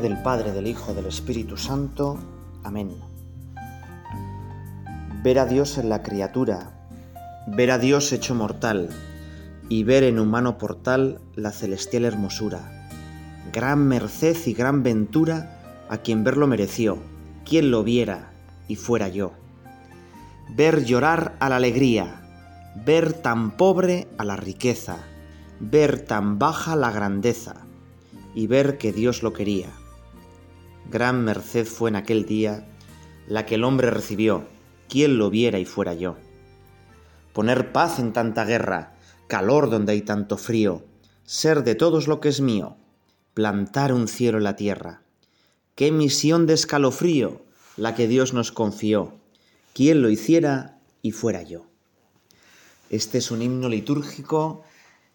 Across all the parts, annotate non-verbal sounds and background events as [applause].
del Padre, del Hijo, del Espíritu Santo. Amén. Ver a Dios en la criatura, ver a Dios hecho mortal, y ver en humano portal la celestial hermosura. Gran merced y gran ventura a quien verlo mereció, quien lo viera y fuera yo. Ver llorar a la alegría, ver tan pobre a la riqueza, ver tan baja la grandeza, y ver que Dios lo quería. Gran merced fue en aquel día la que el hombre recibió, quien lo viera y fuera yo. Poner paz en tanta guerra, calor donde hay tanto frío, ser de todos lo que es mío, plantar un cielo en la tierra. Qué misión de escalofrío la que Dios nos confió, quien lo hiciera y fuera yo. Este es un himno litúrgico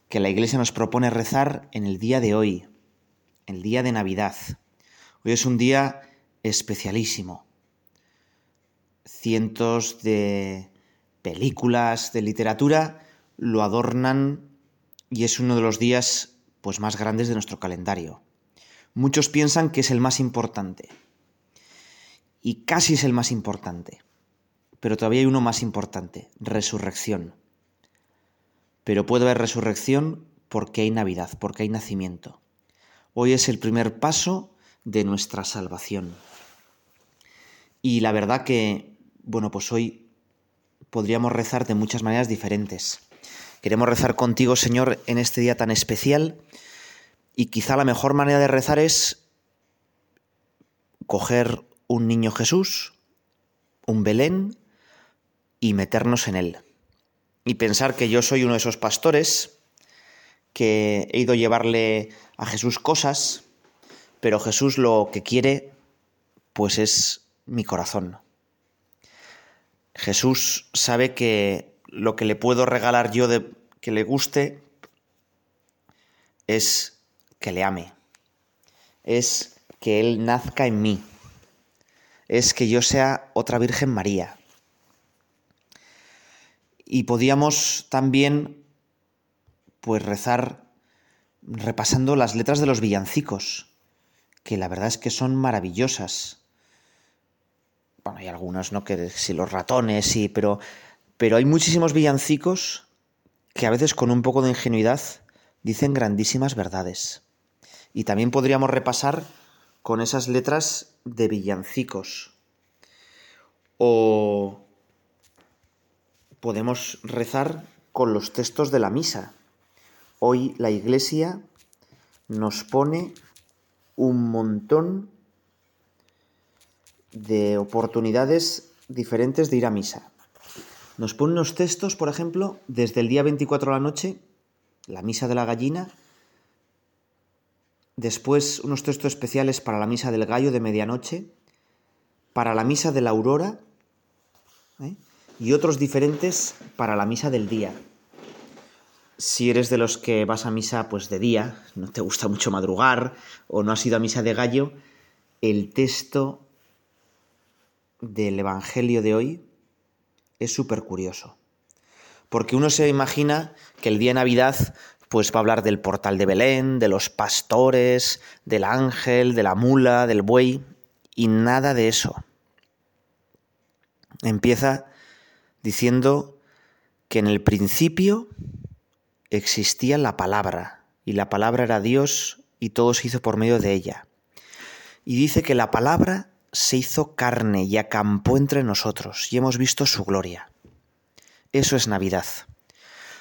que la Iglesia nos propone rezar en el día de hoy, el día de Navidad. Hoy es un día especialísimo. Cientos de películas, de literatura lo adornan y es uno de los días pues más grandes de nuestro calendario. Muchos piensan que es el más importante. Y casi es el más importante. Pero todavía hay uno más importante, resurrección. Pero puede haber resurrección porque hay Navidad, porque hay nacimiento. Hoy es el primer paso de nuestra salvación. Y la verdad que, bueno, pues hoy podríamos rezar de muchas maneras diferentes. Queremos rezar contigo, Señor, en este día tan especial. Y quizá la mejor manera de rezar es coger un niño Jesús, un Belén, y meternos en él. Y pensar que yo soy uno de esos pastores que he ido a llevarle a Jesús cosas, pero Jesús lo que quiere pues es mi corazón. Jesús sabe que lo que le puedo regalar yo de que le guste es que le ame, es que Él nazca en mí, es que yo sea otra Virgen María. Y podíamos también pues rezar repasando las letras de los villancicos, que la verdad es que son maravillosas. Bueno, hay algunos, ¿no? Que si los ratones, sí, pero, pero hay muchísimos villancicos que a veces con un poco de ingenuidad dicen grandísimas verdades. Y también podríamos repasar con esas letras de villancicos. O podemos rezar con los textos de la misa. Hoy la Iglesia nos pone un montón de oportunidades diferentes de ir a misa. Nos pone unos textos, por ejemplo, desde el día 24 a la noche, la misa de la gallina, después unos textos especiales para la misa del gallo de medianoche, para la misa de la aurora ¿eh? y otros diferentes para la misa del día si eres de los que vas a misa pues de día, no te gusta mucho madrugar o no has ido a misa de gallo, el texto del Evangelio de hoy es súper curioso. Porque uno se imagina que el día de Navidad pues va a hablar del portal de Belén, de los pastores, del ángel, de la mula, del buey, y nada de eso. Empieza diciendo que en el principio existía la palabra, y la palabra era Dios, y todo se hizo por medio de ella. Y dice que la palabra se hizo carne y acampó entre nosotros, y hemos visto su gloria. Eso es Navidad.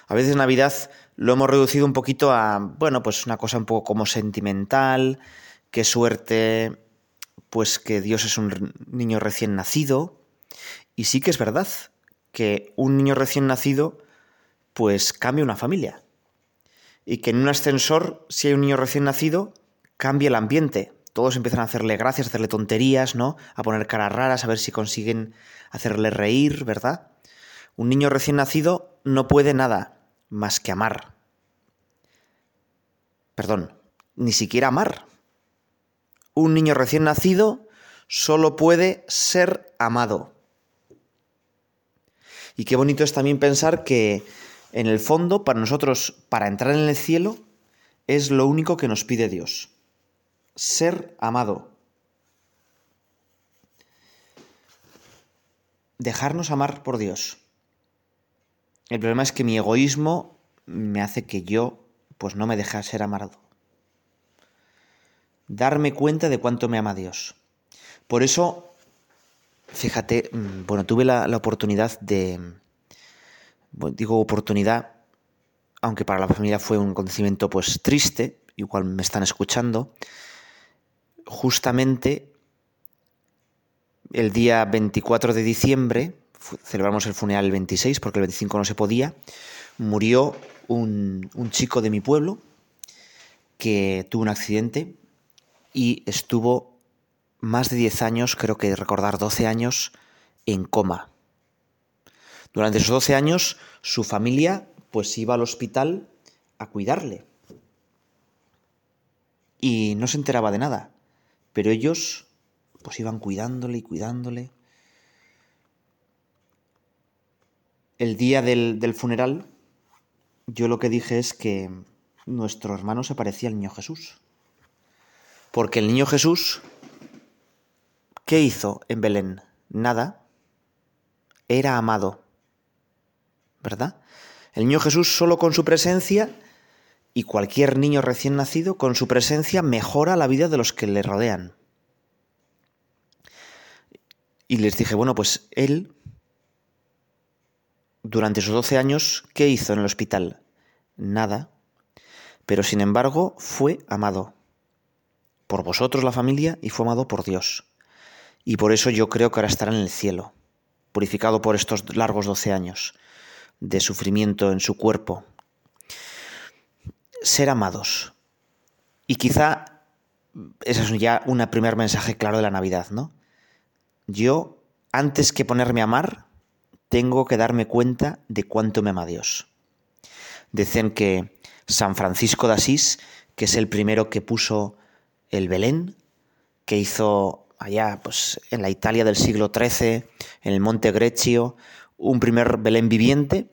A veces Navidad lo hemos reducido un poquito a, bueno, pues una cosa un poco como sentimental, qué suerte, pues que Dios es un niño recién nacido. Y sí que es verdad que un niño recién nacido pues cambia una familia. Y que en un ascensor, si hay un niño recién nacido, cambia el ambiente. Todos empiezan a hacerle gracias, a hacerle tonterías, ¿no? A poner caras raras, a ver si consiguen hacerle reír, ¿verdad? Un niño recién nacido no puede nada más que amar. Perdón, ni siquiera amar. Un niño recién nacido solo puede ser amado. Y qué bonito es también pensar que en el fondo, para nosotros, para entrar en el cielo, es lo único que nos pide Dios. ser amado. Dejarnos amar por Dios. El problema es que mi egoísmo me hace que yo pues no me deje ser amado. Darme cuenta de cuánto me ama Dios. Por eso, fíjate, mm, bueno, tuve la, oportunidad de, digo oportunidad, aunque para la familia fue un acontecimiento pues triste, igual me están escuchando, justamente el día 24 de diciembre, celebramos el funeral el 26 porque el 25 no se podía, murió un, un chico de mi pueblo que tuvo un accidente y estuvo más de 10 años, creo que recordar 12 años, en coma. Durante esos 12 años su familia pues iba al hospital a cuidarle. Y no se enteraba de nada, pero ellos pues iban cuidándole y cuidándole. El día del, del funeral yo lo que dije es que nuestro hermano se parecía al niño Jesús. Porque el niño Jesús, ¿qué hizo en Belén? Nada. Era amado. ¿Verdad? El niño Jesús solo con su presencia y cualquier niño recién nacido con su presencia mejora la vida de los que le rodean. Y les dije, bueno, pues él durante esos 12 años, ¿qué hizo en el hospital? Nada. Pero sin embargo, fue amado por vosotros la familia y fue amado por Dios. Y por eso yo creo que ahora estará en el cielo, purificado por estos largos 12 años de sufrimiento en su cuerpo. Ser amados. Y quizá ese es ya un primer mensaje claro de la Navidad, ¿no? Yo, antes que ponerme a amar, tengo que darme cuenta de cuánto me ama Dios. Dicen que San Francisco de Asís, que es el primero que puso el Belén, que hizo allá pues, en la Italia del siglo XIII, en el Monte Greccio, un primer Belén viviente,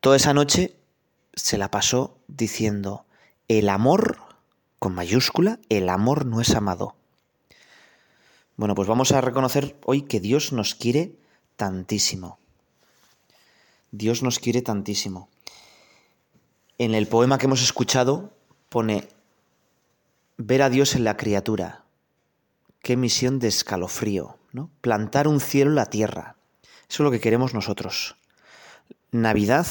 toda esa noche se la pasó diciendo, el amor, con mayúscula, el amor no es amado. Bueno, pues vamos a reconocer hoy que Dios nos quiere tantísimo. Dios nos quiere tantísimo. En el poema que hemos escuchado pone, ver a Dios en la criatura. Qué misión de escalofrío, ¿no? Plantar un cielo en la tierra. Eso es lo que queremos nosotros. Navidad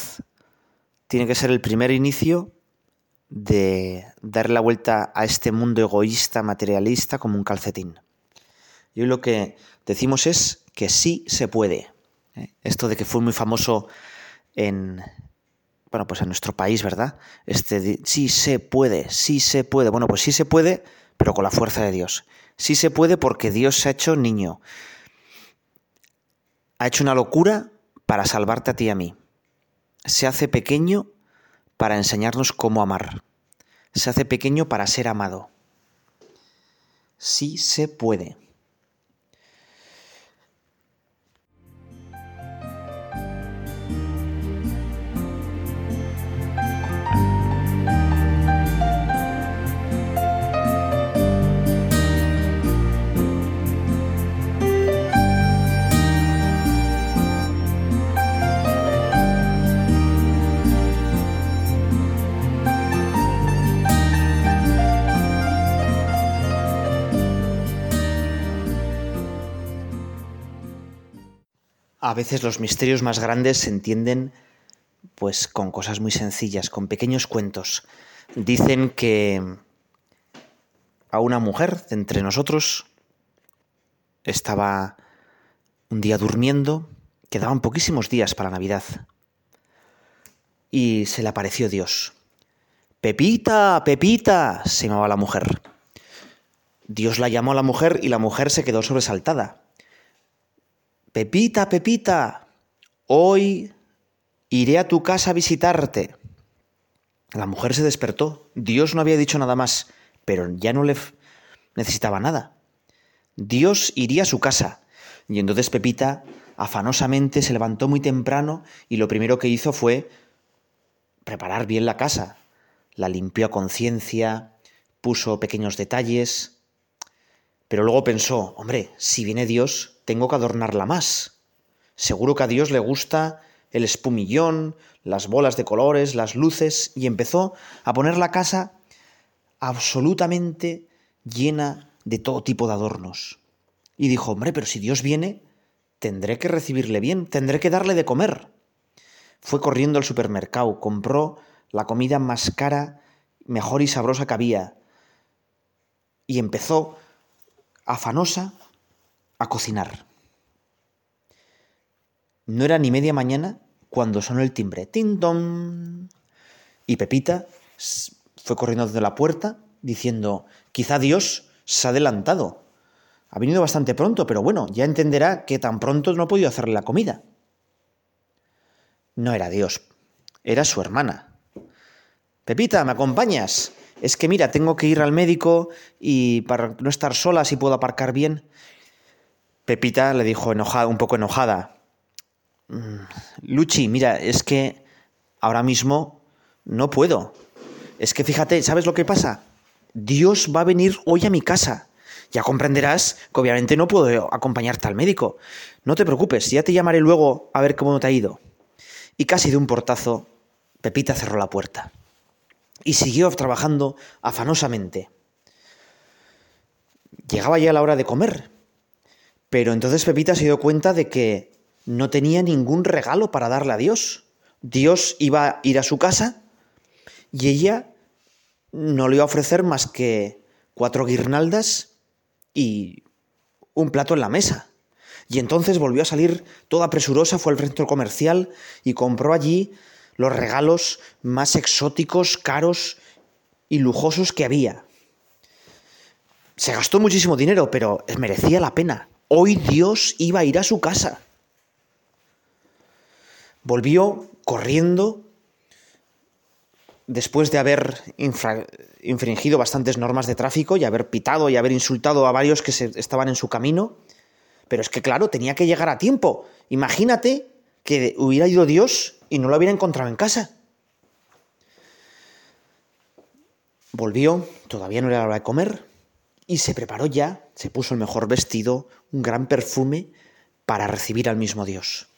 tiene que ser el primer inicio de dar la vuelta a este mundo egoísta, materialista, como un calcetín. Y hoy lo que decimos es que sí se puede. ¿eh? Esto de que fue muy famoso en, bueno, pues en nuestro país, ¿verdad? Este, sí se puede, sí se puede. Bueno, pues sí se puede, pero con la fuerza de Dios. Sí se puede porque Dios se ha hecho niño. Ha hecho una locura para salvarte a ti y a mí. Se hace pequeño para enseñarnos cómo amar. Se hace pequeño para ser amado. Sí se puede. A veces los misterios más grandes se entienden pues con cosas muy sencillas, con pequeños cuentos. Dicen que a una mujer de entre nosotros estaba un día durmiendo, quedaban poquísimos días para Navidad, y se le apareció Dios. Pepita, Pepita, se llamaba la mujer. Dios la llamó a la mujer y la mujer se quedó sobresaltada. Pepita, Pepita, hoy iré a tu casa a visitarte. La mujer se despertó. Dios no había dicho nada más, pero ya no le necesitaba nada. Dios iría a su casa. Y entonces Pepita afanosamente se levantó muy temprano y lo primero que hizo fue preparar bien la casa. La limpió a conciencia, puso pequeños detalles, Pero luego pensó, hombre, si viene Dios, tengo que adornarla más. Seguro que a Dios le gusta el espumillón, las bolas de colores, las luces, y empezó a poner la casa absolutamente llena de todo tipo de adornos. Y dijo, hombre, pero si Dios viene, tendré que recibirle bien, tendré que darle de comer. Fue corriendo al supermercado, compró la comida más cara, mejor y sabrosa que había, y empezó, afanosa, a cocinar. No era ni media mañana cuando sonó el timbre. ¡Tin Y Pepita fue corriendo desde la puerta diciendo, quizá Dios se ha adelantado. Ha venido bastante pronto, pero bueno, ya entenderá que tan pronto no ha podido hacerle la comida. No era Dios, era su hermana. Pepita, ¿me acompañas? Es que mira, tengo que ir al médico y para no estar sola, si puedo aparcar bien. Pepita le dijo enojada, un poco enojada. Mm, Luchi, mira, es que ahora mismo no puedo. Es que fíjate, ¿sabes lo que pasa? Dios va a venir hoy a mi casa. Ya comprenderás que obviamente no puedo acompañarte al médico. No te preocupes, ya te llamaré luego a ver cómo te ha ido. Y casi de un portazo, Pepita cerró la puerta. Y siguió trabajando afanosamente. Llegaba ya la hora de comer. Pero entonces Pepita se dio cuenta de que no tenía ningún regalo para darle a Dios. Dios iba a ir a su casa y ella no le iba a ofrecer más que cuatro guirnaldas y un plato en la mesa. Y entonces volvió a salir toda presurosa, fue al centro comercial y compró allí los regalos más exóticos, caros y lujosos que había. Se gastó muchísimo dinero, pero merecía la pena. Hoy Dios iba a ir a su casa. Volvió corriendo después de haber infringido bastantes normas de tráfico y haber pitado y haber insultado a varios que se estaban en su camino. Pero es que, claro, tenía que llegar a tiempo. Imagínate que hubiera ido Dios y no lo hubiera encontrado en casa. Volvió, todavía no era hora de comer, y se preparó ya, se puso el mejor vestido, un gran perfume, para recibir al mismo Dios.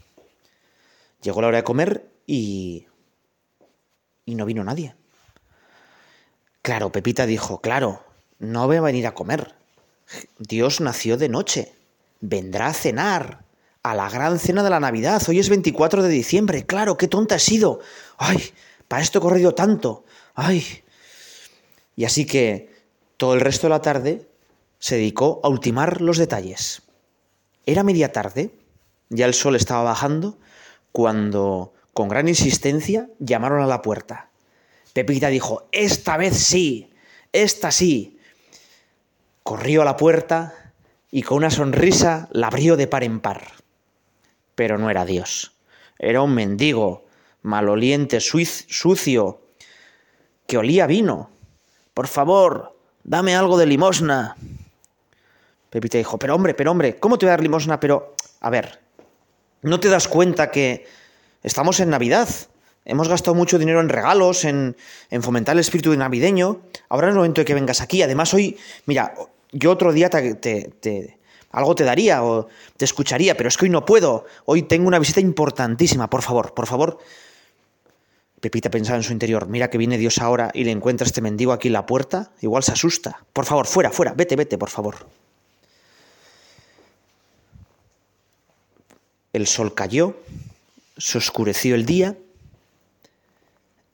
Llegó la hora de comer y... y no vino nadie. Claro, Pepita dijo, claro, no voy a venir a comer. Dios nació de noche, vendrá a cenar, a la gran cena de la Navidad. Hoy es 24 de diciembre, claro, qué tonta he sido. Ay, para esto he corrido tanto. Ay. Y así que todo el resto de la tarde se dedicó a ultimar los detalles. Era media tarde, ya el sol estaba bajando cuando, con gran insistencia, llamaron a la puerta. Pepita dijo, esta vez sí, esta sí. Corrió a la puerta y con una sonrisa la abrió de par en par. Pero no era Dios, era un mendigo, maloliente, sucio, que olía vino. Por favor, dame algo de limosna. Pepita dijo, pero hombre, pero hombre, ¿cómo te voy a dar limosna? Pero, a ver, ¿No te das cuenta que estamos en Navidad? Hemos gastado mucho dinero en regalos, en, fomentar el espíritu navideño. Ahora es el momento de que vengas aquí. Además, hoy, mira, yo otro día te, algo te daría o te escucharía, pero es que hoy no puedo. Hoy tengo una visita importantísima. Por favor, por favor. Pepita pensaba en su interior, mira que viene Dios ahora y le encuentra este mendigo aquí en la puerta, igual se asusta. Por favor, fuera, fuera, vete, vete, por favor. El sol cayó, se oscureció el día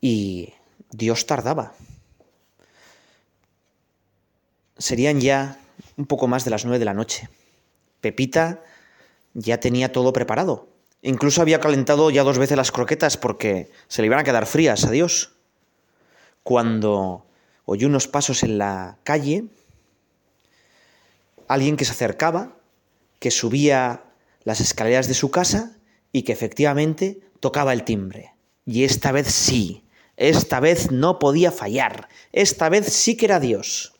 y Dios tardaba. Serían ya un poco más de las nueve de la noche. Pepita ya tenía todo preparado. Incluso había calentado ya dos veces las croquetas porque se le iban a quedar frías a Dios. Cuando oyó unos pasos en la calle, alguien que se acercaba, que subía las escaleras de su casa y que efectivamente tocaba el timbre. Y esta vez sí, esta vez no podía fallar, esta vez sí que era Dios.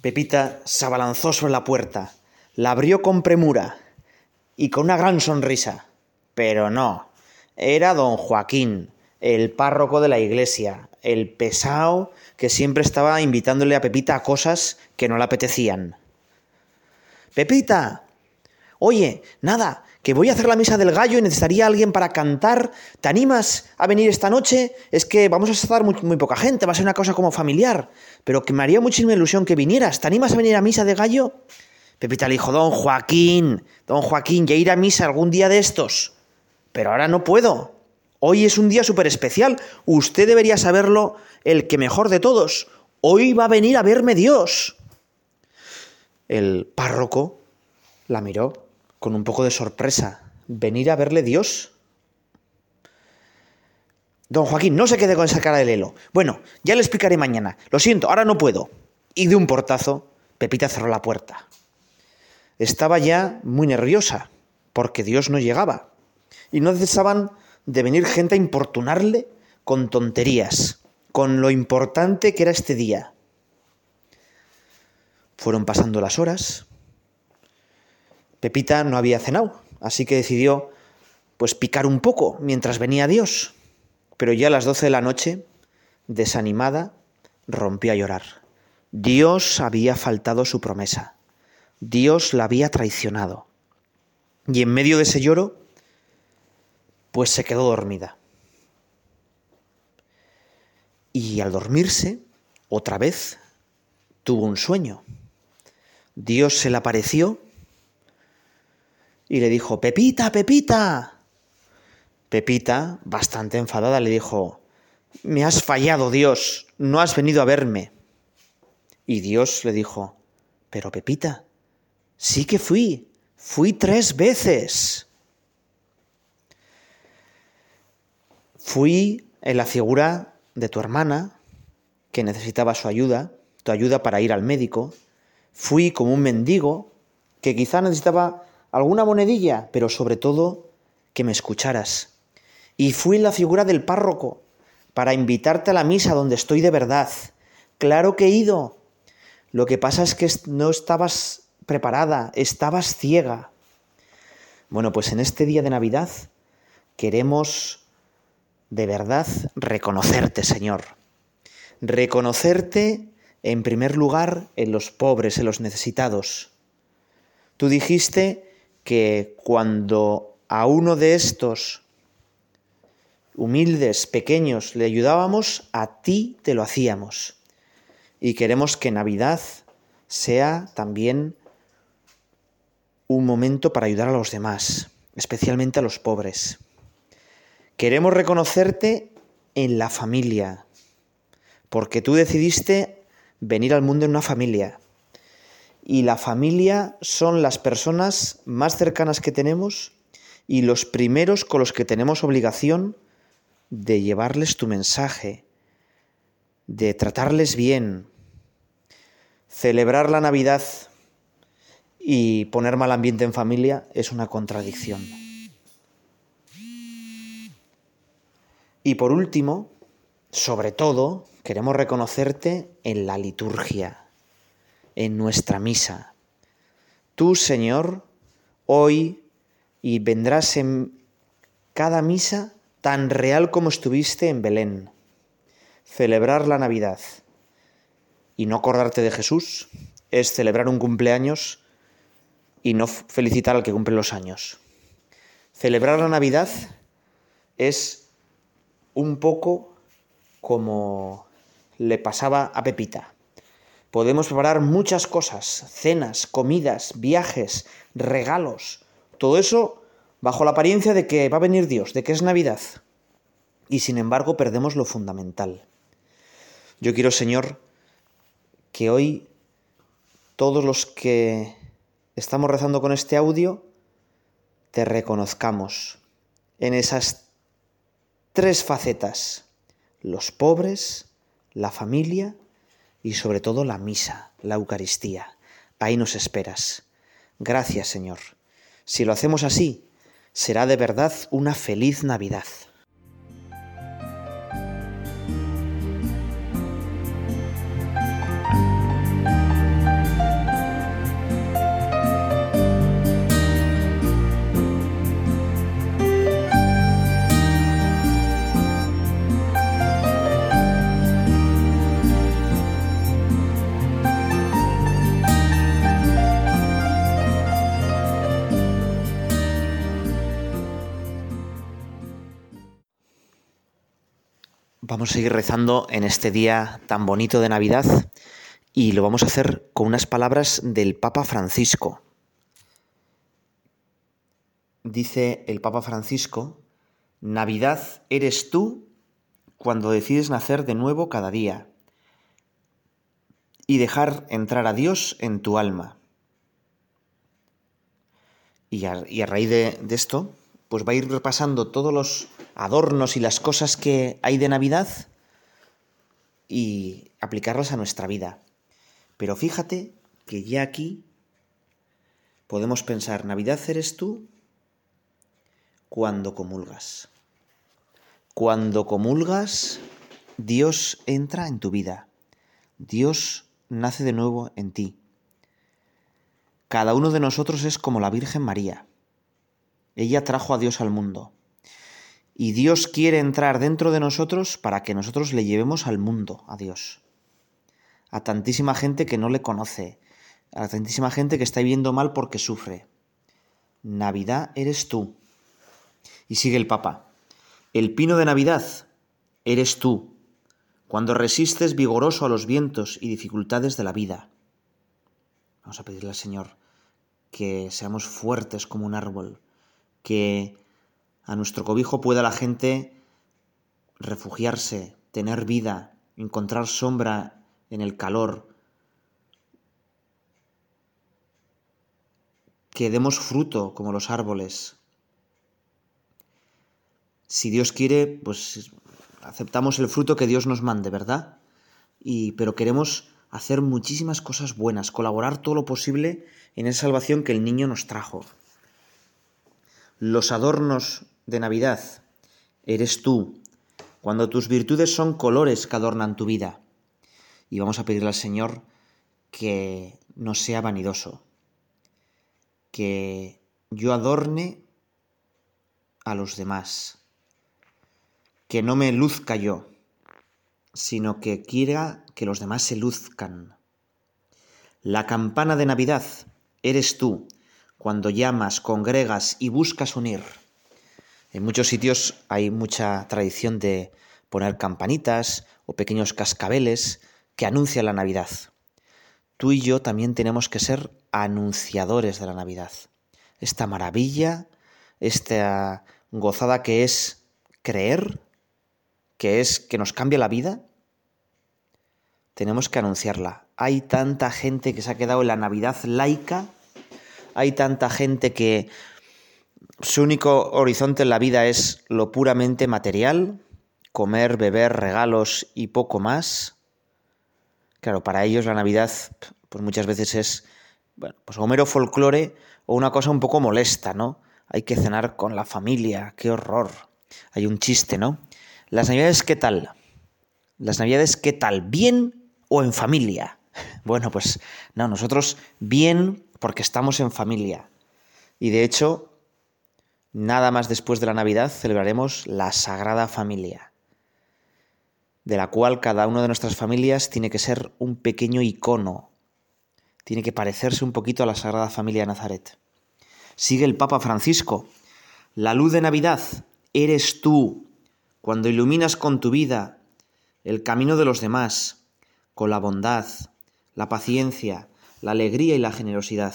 Pepita se abalanzó sobre la puerta, la abrió con premura y con una gran sonrisa. Pero no, era don Joaquín, el párroco de la iglesia, el pesado que siempre estaba invitándole a Pepita a cosas que no le apetecían. Pepita, oye, nada, que voy a hacer la misa del gallo y necesitaría alguien para cantar. ¿Te animas a venir esta noche? Es que vamos a estar muy, muy, poca gente, va a ser una cosa como familiar, pero que me haría muchísima ilusión que vinieras. ¿Te animas a venir a misa de gallo? Pepita le dijo, don Joaquín, don Joaquín, ya ir a misa algún día de estos. Pero ahora no puedo. Hoy es un día súper especial. Usted debería saberlo el que mejor de todos. Hoy va a venir a verme Dios. El párroco la miró con un poco de sorpresa. ¿Venir a verle Dios? Don Joaquín, no se quede con esa cara de lelo. Bueno, ya le explicaré mañana. Lo siento, ahora no puedo. Y de un portazo, Pepita cerró la puerta. Estaba ya muy nerviosa, porque Dios no llegaba. Y no cesaban de venir gente a importunarle con tonterías, con lo importante que era este día. Fueron pasando las horas. Pepita no había cenado, así que decidió pues picar un poco mientras venía Dios. Pero ya a las doce de la noche, desanimada, rompió a llorar. Dios había faltado su promesa. Dios la había traicionado. Y en medio de ese lloro, pues se quedó dormida. Y al dormirse, otra vez, tuvo un sueño. Dios se le apareció y le dijo, Pepita, Pepita. Pepita, bastante enfadada, le dijo, me has fallado, Dios, no has venido a verme. Y Dios le dijo, pero Pepita, sí que fui, fui tres veces. Fui en la figura de tu hermana, que necesitaba su ayuda, tu ayuda para ir al médico. Fui como un mendigo, que quizá necesitaba alguna monedilla, pero sobre todo que me escucharas. Y fui en la figura del párroco, para invitarte a la misa donde estoy de verdad. Claro que he ido. Lo que pasa es que no estabas preparada, estabas ciega. Bueno, pues en este día de Navidad queremos de verdad reconocerte, Señor. Reconocerte en primer lugar en los pobres, en los necesitados. Tú dijiste que cuando a uno de estos humildes, pequeños, le ayudábamos, a ti te lo hacíamos. Y queremos que Navidad sea también un momento para ayudar a los demás, especialmente a los pobres. Queremos reconocerte en la familia, porque tú decidiste venir al mundo en una familia. Y la familia son las personas más cercanas que tenemos y los primeros con los que tenemos obligación de llevarles tu mensaje, de tratarles bien. Celebrar la Navidad y poner mal ambiente en familia es una contradicción. Y por último, sobre todo, queremos reconocerte en la liturgia, en nuestra misa. Tú, Señor, hoy y vendrás en cada misa tan real como estuviste en Belén. Celebrar la Navidad y no acordarte de Jesús es celebrar un cumpleaños y no felicitar al que cumple los años. Celebrar la Navidad es un poco como le pasaba a Pepita. Podemos preparar muchas cosas, cenas, comidas, viajes, regalos, todo eso bajo la apariencia de que va a venir Dios, de que es Navidad. Y sin embargo perdemos lo fundamental. Yo quiero, Señor, que hoy todos los que estamos rezando con este audio, te reconozcamos en esas tres facetas, los pobres, la familia y sobre todo la misa, la Eucaristía. Ahí nos esperas. Gracias Señor. Si lo hacemos así, será de verdad una feliz Navidad. Vamos a seguir rezando en este día tan bonito de Navidad y lo vamos a hacer con unas palabras del Papa Francisco. Dice el Papa Francisco, Navidad eres tú cuando decides nacer de nuevo cada día y dejar entrar a Dios en tu alma. Y a, raíz de, esto, pues va a ir repasando todos los adornos y las cosas que hay de Navidad y aplicarlas a nuestra vida. Pero fíjate que ya aquí podemos pensar, Navidad eres tú cuando comulgas. Cuando comulgas, Dios entra en tu vida. Dios nace de nuevo en ti. Cada uno de nosotros es como la Virgen María. Ella trajo a Dios al mundo. Y Dios quiere entrar dentro de nosotros para que nosotros le llevemos al mundo, a Dios. A tantísima gente que no le conoce, a tantísima gente que está viviendo mal porque sufre. Navidad eres tú. Y sigue el Papa. El pino de Navidad eres tú, cuando resistes vigoroso a los vientos y dificultades de la vida. Vamos a pedirle al Señor que seamos fuertes como un árbol, que a nuestro cobijo pueda la gente refugiarse, tener vida, encontrar sombra en el calor, que demos fruto como los árboles. Si Dios quiere, pues aceptamos el fruto que Dios nos mande, ¿verdad? Y, pero queremos hacer muchísimas cosas buenas, colaborar todo lo posible en esa salvación que el niño nos trajo los adornos de Navidad eres tú, cuando tus virtudes son colores que adornan tu vida. Y vamos a pedirle al Señor que no sea vanidoso, que yo adorne a los demás, que no me luzca yo, sino que quiera que los demás se luzcan. La campana de Navidad eres tú, cuando llamas, congregas y buscas unir. En muchos sitios hay mucha tradición de poner campanitas o pequeños cascabeles que anuncian la Navidad. Tú y yo también tenemos que ser anunciadores de la Navidad. Esta maravilla, esta gozada que es creer, que es que nos cambia la vida, tenemos que anunciarla. Hay tanta gente que se ha quedado en la Navidad laica hay tanta gente que su único horizonte en la vida es lo puramente material, comer, beber, regalos y poco más. Claro, para ellos la Navidad pues muchas veces es bueno, pues Homero folclore o una cosa un poco molesta, ¿no? Hay que cenar con la familia, qué horror. Hay un chiste, ¿no? Las Navidades, ¿qué tal? Las Navidades, ¿qué tal? ¿Bien o en familia? [laughs] Bueno, pues no, nosotros bien porque estamos en familia. Y de hecho, nada más después de la Navidad celebraremos la Sagrada Familia, de la cual cada una de nuestras familias tiene que ser un pequeño icono, tiene que parecerse un poquito a la Sagrada Familia de Nazaret. Sigue el Papa Francisco. La luz de Navidad eres tú, cuando iluminas con tu vida el camino de los demás, con la bondad, la paciencia, la alegría y la generosidad.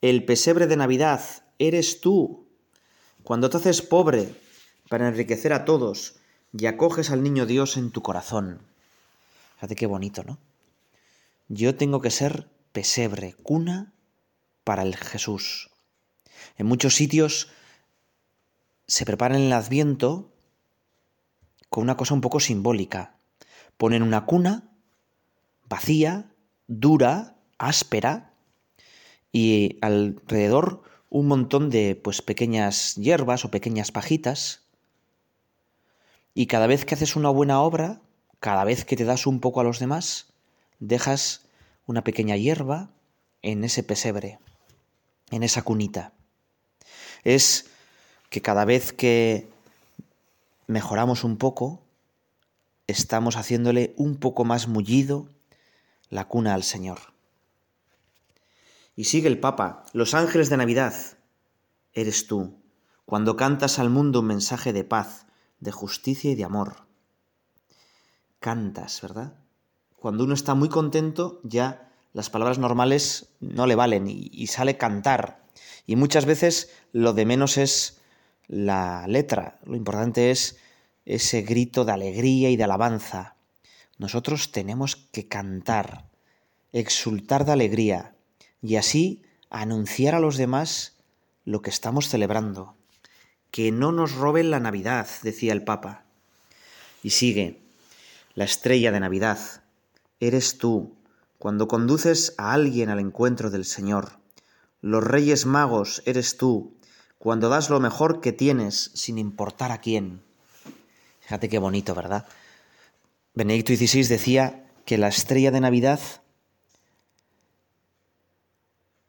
El pesebre de Navidad eres tú. Cuando te haces pobre para enriquecer a todos y acoges al niño Dios en tu corazón. Fíjate qué bonito, ¿no? Yo tengo que ser pesebre, cuna para el Jesús. En muchos sitios se preparan el adviento con una cosa un poco simbólica. Ponen una cuna vacía, dura, áspera y alrededor un montón de pues pequeñas hierbas o pequeñas pajitas y cada vez que haces una buena obra, cada vez que te das un poco a los demás, dejas una pequeña hierba en ese pesebre, en esa cunita. Es que cada vez que mejoramos un poco, estamos haciéndole un poco más mullido la cuna al Señor. Y sigue el Papa, los ángeles de Navidad. Eres tú, cuando cantas al mundo un mensaje de paz, de justicia y de amor. cantas, ¿verdad? Cuando uno está muy contento, ya las palabras normales no le valen y, y sale cantar. Y muchas veces lo de menos es la letra, lo importante es ese grito de alegría y de alabanza. Nosotros tenemos que cantar, exultar de alegría y así anunciar a los demás lo que estamos celebrando. Que no nos roben la Navidad, decía el Papa. Y sigue, la estrella de Navidad, eres tú, cuando conduces a alguien al encuentro del Señor. Los Reyes Magos eres tú, cuando das lo mejor que tienes sin importar a quién. Fíjate qué bonito, ¿verdad? Benedicto XVI decía que la estrella de Navidad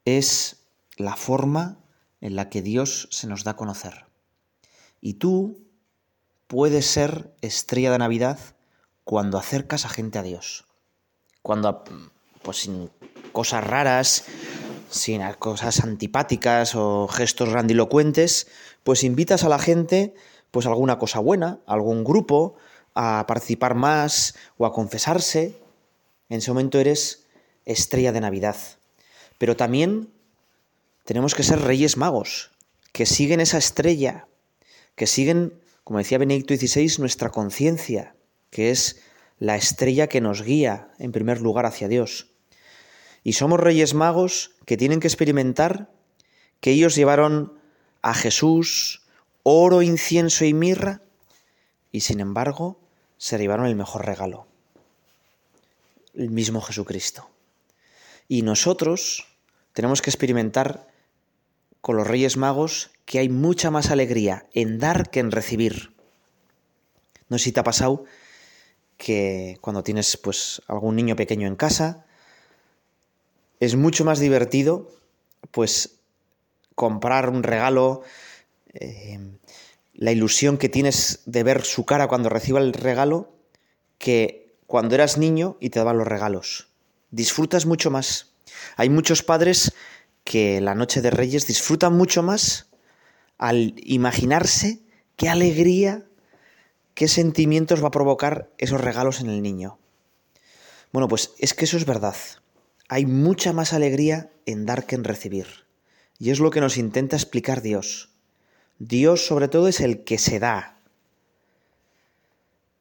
es la forma en la que Dios se nos da a conocer. Y tú puedes ser estrella de Navidad cuando acercas a gente a Dios. Cuando, pues sin cosas raras, sin cosas antipáticas o gestos grandilocuentes, pues invitas a la gente pues alguna cosa buena, algún grupo, a participar más o a confesarse. En ese momento eres estrella de Navidad. Pero también tenemos que ser reyes magos, que siguen esa estrella, que siguen, como decía Benedicto XVI, nuestra conciencia, que es la estrella que nos guía en primer lugar hacia Dios. Y somos reyes magos que tienen que experimentar que ellos llevaron a Jesús oro, incienso y mirra, y sin embargo se llevaron el mejor regalo, el mismo Jesucristo. Y nosotros tenemos que experimentar con los Reyes Magos que hay mucha más alegría en dar que en recibir. No sé si te ha pasado que cuando tienes pues algún niño pequeño en casa es mucho más divertido pues comprar un regalo eh, la ilusión que tienes de ver su cara cuando reciba el regalo que cuando eras niño y te daban los regalos. Disfrutas mucho más. Hay muchos padres que la noche de Reyes disfrutan mucho más al imaginarse qué alegría, qué sentimientos va a provocar esos regalos en el niño. Bueno, pues es que eso es verdad. Hay mucha más alegría en dar que en recibir. Y es lo que nos intenta explicar Dios. Dios sobre todo es el que se da,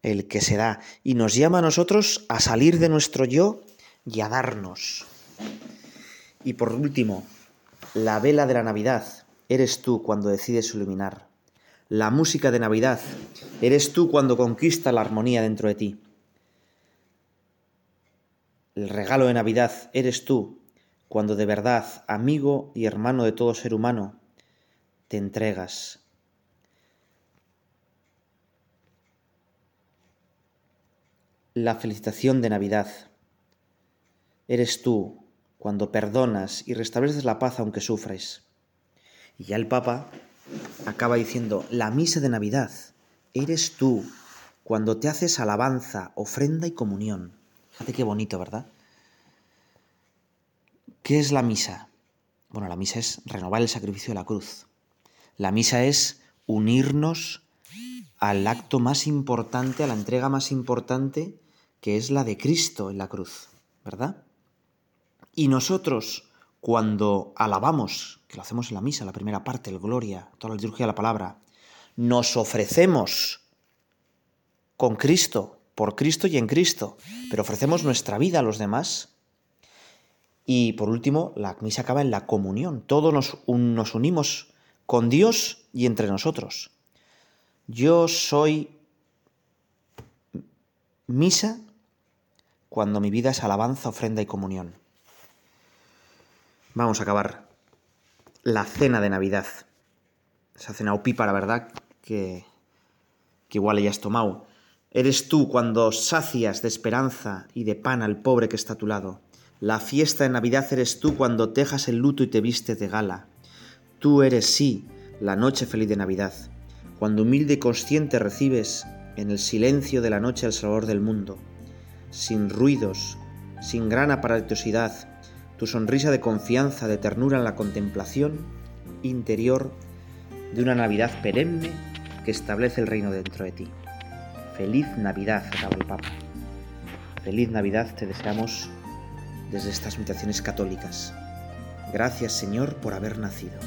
el que se da, y nos llama a nosotros a salir de nuestro yo y a darnos. Y por último, la vela de la Navidad eres tú cuando decides iluminar. La música de Navidad eres tú cuando conquista la armonía dentro de ti. El regalo de Navidad eres tú cuando de verdad, amigo y hermano de todo ser humano, te entregas. La felicitación de Navidad. Eres tú cuando perdonas y restableces la paz aunque sufres. Y ya el Papa acaba diciendo, la misa de Navidad. Eres tú cuando te haces alabanza, ofrenda y comunión. Fíjate qué bonito, ¿verdad? ¿Qué es la misa? Bueno, la misa es renovar el sacrificio de la cruz. La misa es unirnos al acto más importante, a la entrega más importante, que es la de Cristo en la cruz, ¿verdad? Y nosotros, cuando alabamos, que lo hacemos en la misa, la primera parte, el gloria, toda la liturgia de la palabra, nos ofrecemos con Cristo, por Cristo y en Cristo, pero ofrecemos nuestra vida a los demás. Y por último, la misa acaba en la comunión. Todos nos, nos unimos con Dios y entre nosotros. Yo soy misa cuando mi vida es alabanza, ofrenda y comunión. Vamos a acabar la cena de Navidad. Esa cena opípara, ¿verdad? Que, que igual hayas tomado. Eres tú cuando sacias de esperanza y de pan al pobre que está a tu lado. La fiesta de Navidad eres tú cuando tejas el luto y te vistes de gala. Tú eres, sí, la noche feliz de Navidad, cuando humilde y consciente recibes en el silencio de la noche al Salvador del mundo, sin ruidos, sin gran aparatosidad, tu sonrisa de confianza, de ternura en la contemplación interior de una Navidad perenne que establece el reino dentro de ti. Feliz Navidad, acaba el Papa. Feliz Navidad te deseamos desde estas meditaciones católicas. Gracias Señor por haber nacido.